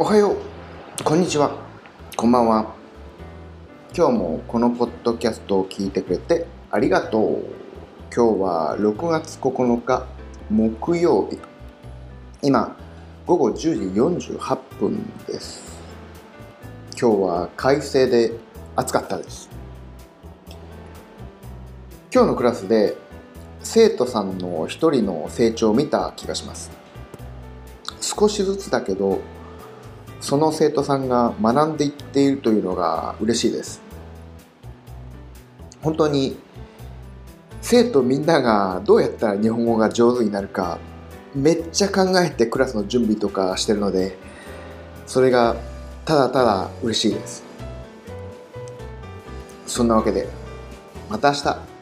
おはよう。こんにちは。こんばんは。今日もこのポッドキャストを聞いてくれてありがとう。今日は6月9日木曜日。今午後10時48分です。今日は快晴で暑かったです。今日のクラスで生徒さんの一人の成長を見た気がします。少しずつだけどその生徒さんが学んでいっているというのが嬉しいです。本当に生徒みんながどうやったら日本語が上手になるかめっちゃ考えてクラスの準備とかしてるのでそれがただただ嬉しいです。そんなわけでまた明日。